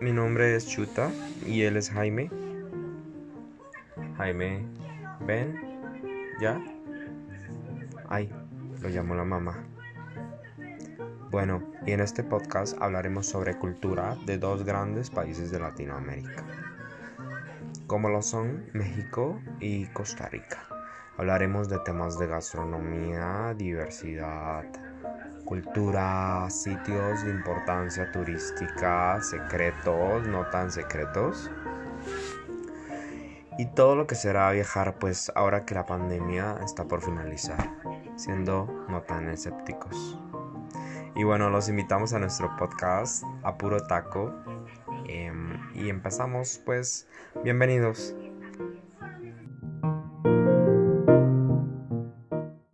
mi nombre es Chuta y él es Jaime. Jaime, ven, ¿ya? Ay, lo llamó la mamá. Bueno, y en este podcast hablaremos sobre cultura de dos grandes países de Latinoamérica, como lo son México y Costa Rica. Hablaremos de temas de gastronomía, diversidad, cultura, sitios de importancia turística, secretos, no tan secretos. Y todo lo que será viajar, pues ahora que la pandemia está por finalizar, siendo no tan escépticos. Y bueno, los invitamos a nuestro podcast, a puro taco. Em, y empezamos, pues, bienvenidos.